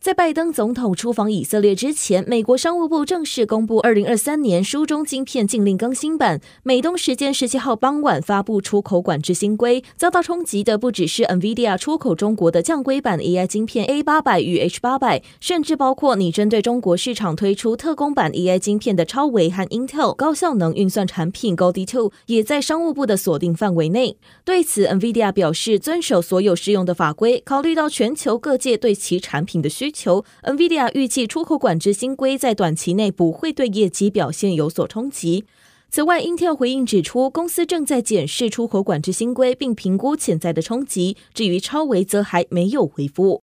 在拜登总统出访以色列之前，美国商务部正式公布二零二三年书中晶片禁令更新版。美东时间十七号傍晚发布出口管制新规，遭到冲击的不只是 NVIDIA 出口中国的降规版 AI 晶片 A 八百与 H 八百，甚至包括拟针对中国市场推出特供版 AI 晶片的超微和 Intel 高效能运算产品 g o d i Two 也在商务部的锁定范围内。对此，NVIDIA 表示遵守所有适用的法规，考虑到全球各界对其产品的需需求，NVIDIA 预计出口管制新规在短期内不会对业绩表现有所冲击。此外，Intel 回应指出，公司正在检视出口管制新规，并评估潜在的冲击。至于超微，则还没有回复。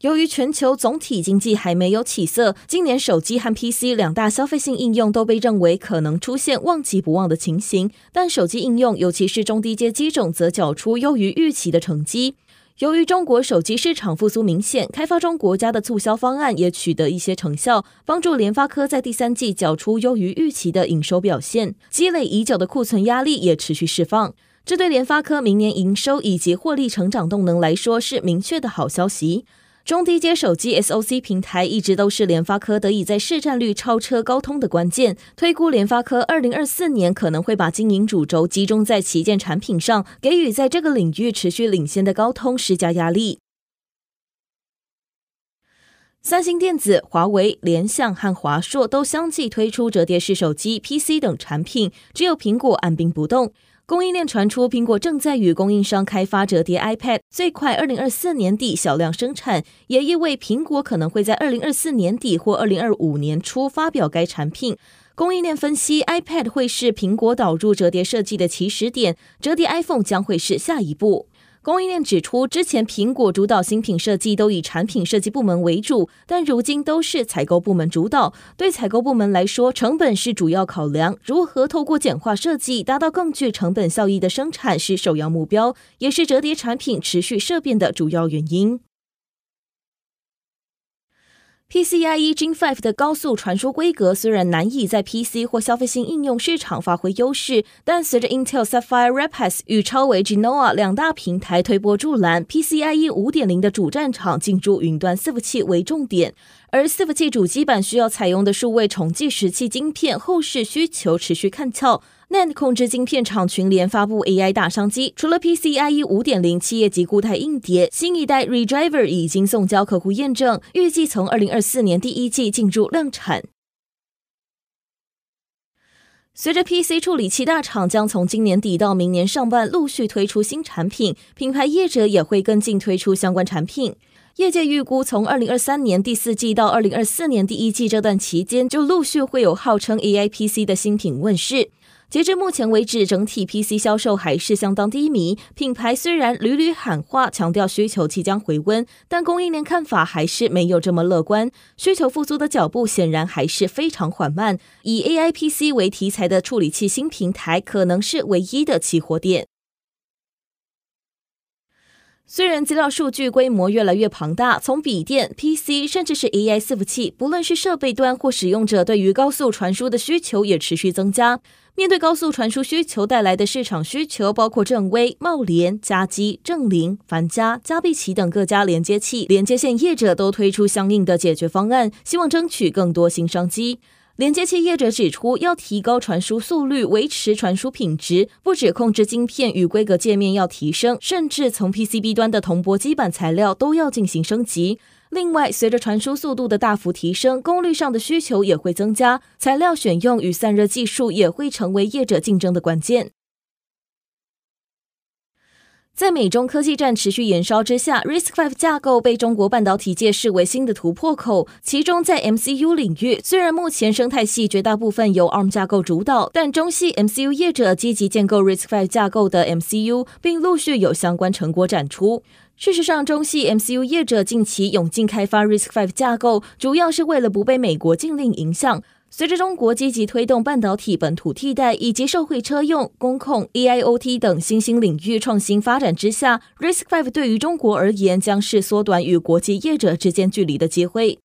由于全球总体经济还没有起色，今年手机和 PC 两大消费性应用都被认为可能出现旺季不旺的情形。但手机应用，尤其是中低阶机种，则缴出优于预期的成绩。由于中国手机市场复苏明显，开发中国家的促销方案也取得一些成效，帮助联发科在第三季缴出优于预期的营收表现。积累已久的库存压力也持续释放，这对联发科明年营收以及获利成长动能来说是明确的好消息。中低阶手机 SoC 平台一直都是联发科得以在市占率超车高通的关键。推估联发科二零二四年可能会把经营主轴集中在旗舰产品上，给予在这个领域持续领先的高通施加压力。三星电子、华为、联想和华硕都相继推出折叠式手机、PC 等产品，只有苹果按兵不动。供应链传出，苹果正在与供应商开发折叠 iPad，最快二零二四年底小量生产，也意味苹果可能会在二零二四年底或二零二五年初发表该产品。供应链分析，iPad 会是苹果导入折叠设计的起始点，折叠 iPhone 将会是下一步。供应链指出，之前苹果主导新品设计都以产品设计部门为主，但如今都是采购部门主导。对采购部门来说，成本是主要考量，如何透过简化设计达到更具成本效益的生产是首要目标，也是折叠产品持续设变的主要原因。PCIe Gen 5的高速传输规格虽然难以在 PC 或消费性应用市场发挥优势，但随着 Intel Sapphire Rapids 与超维 Genoa 两大平台推波助澜，PCIe 5.0的主战场进驻云端伺服器为重点，而伺服器主机板需要采用的数位重计时器晶片，后市需求持续看俏。NAND 控制晶片厂群联发布 AI 大商机，除了 PCIe 5.0企业级固态硬碟，新一代 Redriver 已经送交客户验证，预计从二零二四年第一季进入量产。随着 PC 处理器大厂将从今年底到明年上半陆续推出新产品，品牌业者也会跟进推出相关产品。业界预估，从二零二三年第四季到二零二四年第一季这段期间，就陆续会有号称 AI PC 的新品问世。截至目前为止，整体 PC 销售还是相当低迷。品牌虽然屡屡喊话，强调需求即将回温，但供应链看法还是没有这么乐观。需求复苏的脚步显然还是非常缓慢。以 AI PC 为题材的处理器新平台，可能是唯一的起火点。虽然资料数据规模越来越庞大，从笔电、PC，甚至是 AI 伺服器，不论是设备端或使用者对于高速传输的需求也持续增加。面对高速传输需求带来的市场需求，包括正威、茂联、嘉基、正林、凡家、嘉必奇等各家连接器、连接线业者都推出相应的解决方案，希望争取更多新商机。连接器业者指出，要提高传输速率，维持传输品质，不止控制晶片与规格界面要提升，甚至从 PCB 端的铜箔基板材料都要进行升级。另外，随着传输速度的大幅提升，功率上的需求也会增加，材料选用与散热技术也会成为业者竞争的关键。在美中科技战持续延烧之下，RISC-V 架构被中国半导体界视为新的突破口。其中，在 MCU 领域，虽然目前生态系绝大部分由 ARM 架构主导，但中系 MCU 业者积极建构 RISC-V 架构的 MCU，并陆续有相关成果展出。事实上，中系 MCU 业者近期涌进开发 RISC-V 架构，主要是为了不被美国禁令影响。随着中国积极推动半导体本土替代以及社会车用、工控、AIoT 等新兴领域创新发展之下，RISC-V 对于中国而言将是缩短与国际业者之间距离的机会。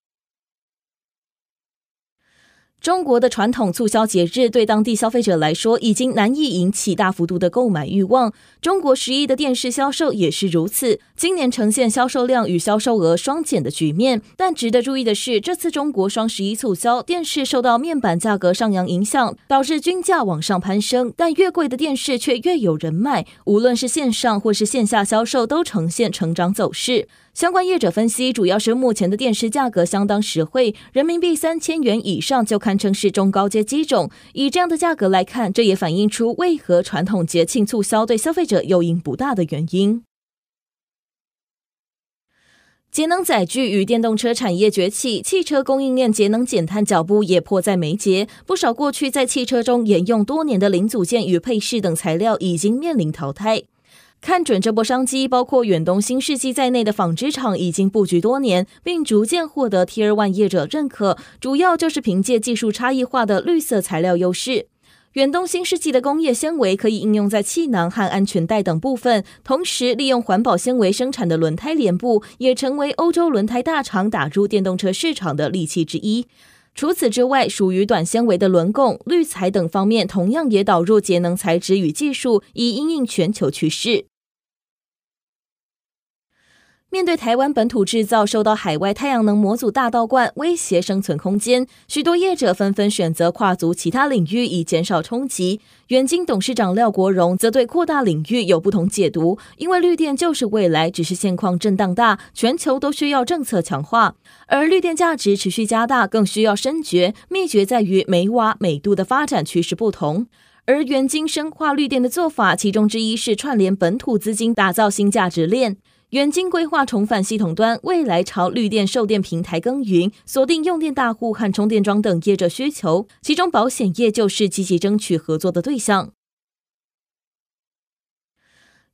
中国的传统促销节日对当地消费者来说已经难以引起大幅度的购买欲望。中国十一的电视销售也是如此，今年呈现销售量与销售额双减的局面。但值得注意的是，这次中国双十一促销电视受到面板价格上扬影响，导致均价往上攀升，但越贵的电视却越有人买，无论是线上或是线下销售都呈现成长走势。相关业者分析，主要是目前的电视价格相当实惠，人民币三千元以上就堪称是中高阶机种。以这样的价格来看，这也反映出为何传统节庆促销对消费者诱因不大的原因。节能载具与电动车产业崛起，汽车供应链节能减碳脚步也迫在眉睫。不少过去在汽车中沿用多年的零组件与配饰等材料已经面临淘汰。看准这波商机，包括远东新世纪在内的纺织厂已经布局多年，并逐渐获得 Tier 万业者认可。主要就是凭借技术差异化的绿色材料优势。远东新世纪的工业纤维可以应用在气囊和安全带等部分，同时利用环保纤维生产的轮胎连布也成为欧洲轮胎大厂打入电动车市场的利器之一。除此之外，属于短纤维的轮供、滤材等方面，同样也导入节能材质与技术，以应应全球趋势。面对台湾本土制造受到海外太阳能模组大倒灌威胁生存空间，许多业者纷纷选择跨足其他领域以减少冲击。元晶董事长廖国荣则对扩大领域有不同解读，因为绿电就是未来，只是现况震荡大，全球都需要政策强化，而绿电价值持续加大，更需要深掘。秘诀在于每瓦每度的发展趋势不同，而元晶深化绿电的做法，其中之一是串联本土资金，打造新价值链。远近规划重返系统端，未来朝绿电售电平台耕耘，锁定用电大户和充电桩等业者需求，其中保险业就是积极争取合作的对象。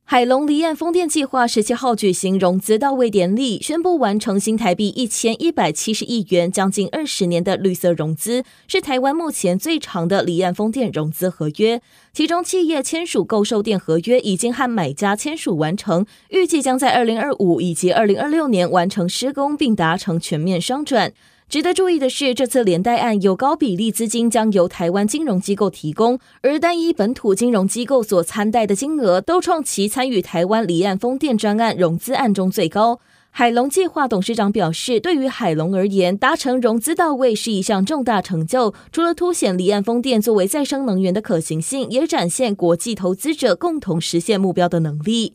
海隆离岸风电计划十七号举行融资到位典礼，宣布完成新台币一千一百七十亿元，将近二十年的绿色融资，是台湾目前最长的离岸风电融资合约。其中，企业签署购售电合约已经和买家签署完成，预计将在二零二五以及二零二六年完成施工，并达成全面商转。值得注意的是，这次连带案有高比例资金将由台湾金融机构提供，而单一本土金融机构所参贷的金额都创其参与台湾离岸风电专案融资案中最高。海隆计划董事长表示，对于海隆而言，达成融资到位是一项重大成就，除了凸显离岸风电作为再生能源的可行性，也展现国际投资者共同实现目标的能力。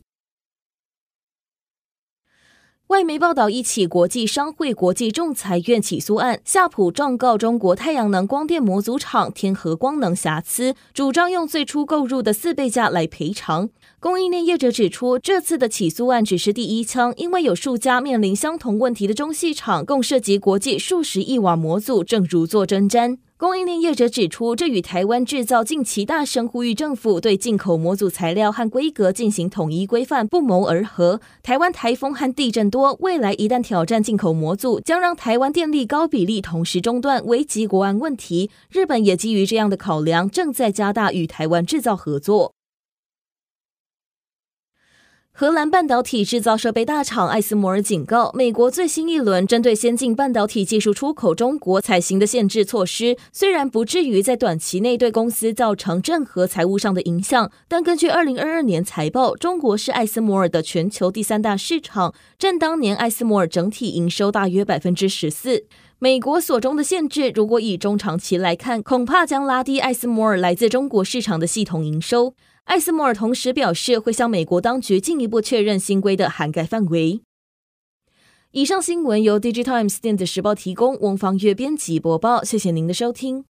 外媒报道，一起国际商会国际仲裁院起诉案，夏普状告中国太阳能光电模组厂天合光能瑕疵，主张用最初购入的四倍价来赔偿。供应链业者指出，这次的起诉案只是第一枪，因为有数家面临相同问题的中细厂，共涉及国际数十亿瓦模组，正如坐针毡。供应链业者指出，这与台湾制造近期大声呼吁政府对进口模组材料和规格进行统一规范不谋而合。台湾台风和地震多，未来一旦挑战进口模组，将让台湾电力高比例同时中断，危及国安问题。日本也基于这样的考量，正在加大与台湾制造合作。荷兰半导体制造设备大厂艾斯摩尔警告，美国最新一轮针对先进半导体技术出口中国采行的限制措施，虽然不至于在短期内对公司造成任何财务上的影响，但根据二零二二年财报，中国是艾斯摩尔的全球第三大市场，占当年艾斯摩尔整体营收大约百分之十四。美国所中的限制，如果以中长期来看，恐怕将拉低艾斯摩尔来自中国市场的系统营收。艾斯摩尔同时表示，会向美国当局进一步确认新规的涵盖范围。以上新闻由《Digitimes 电子时报》提供，翁方月编辑播报。谢谢您的收听。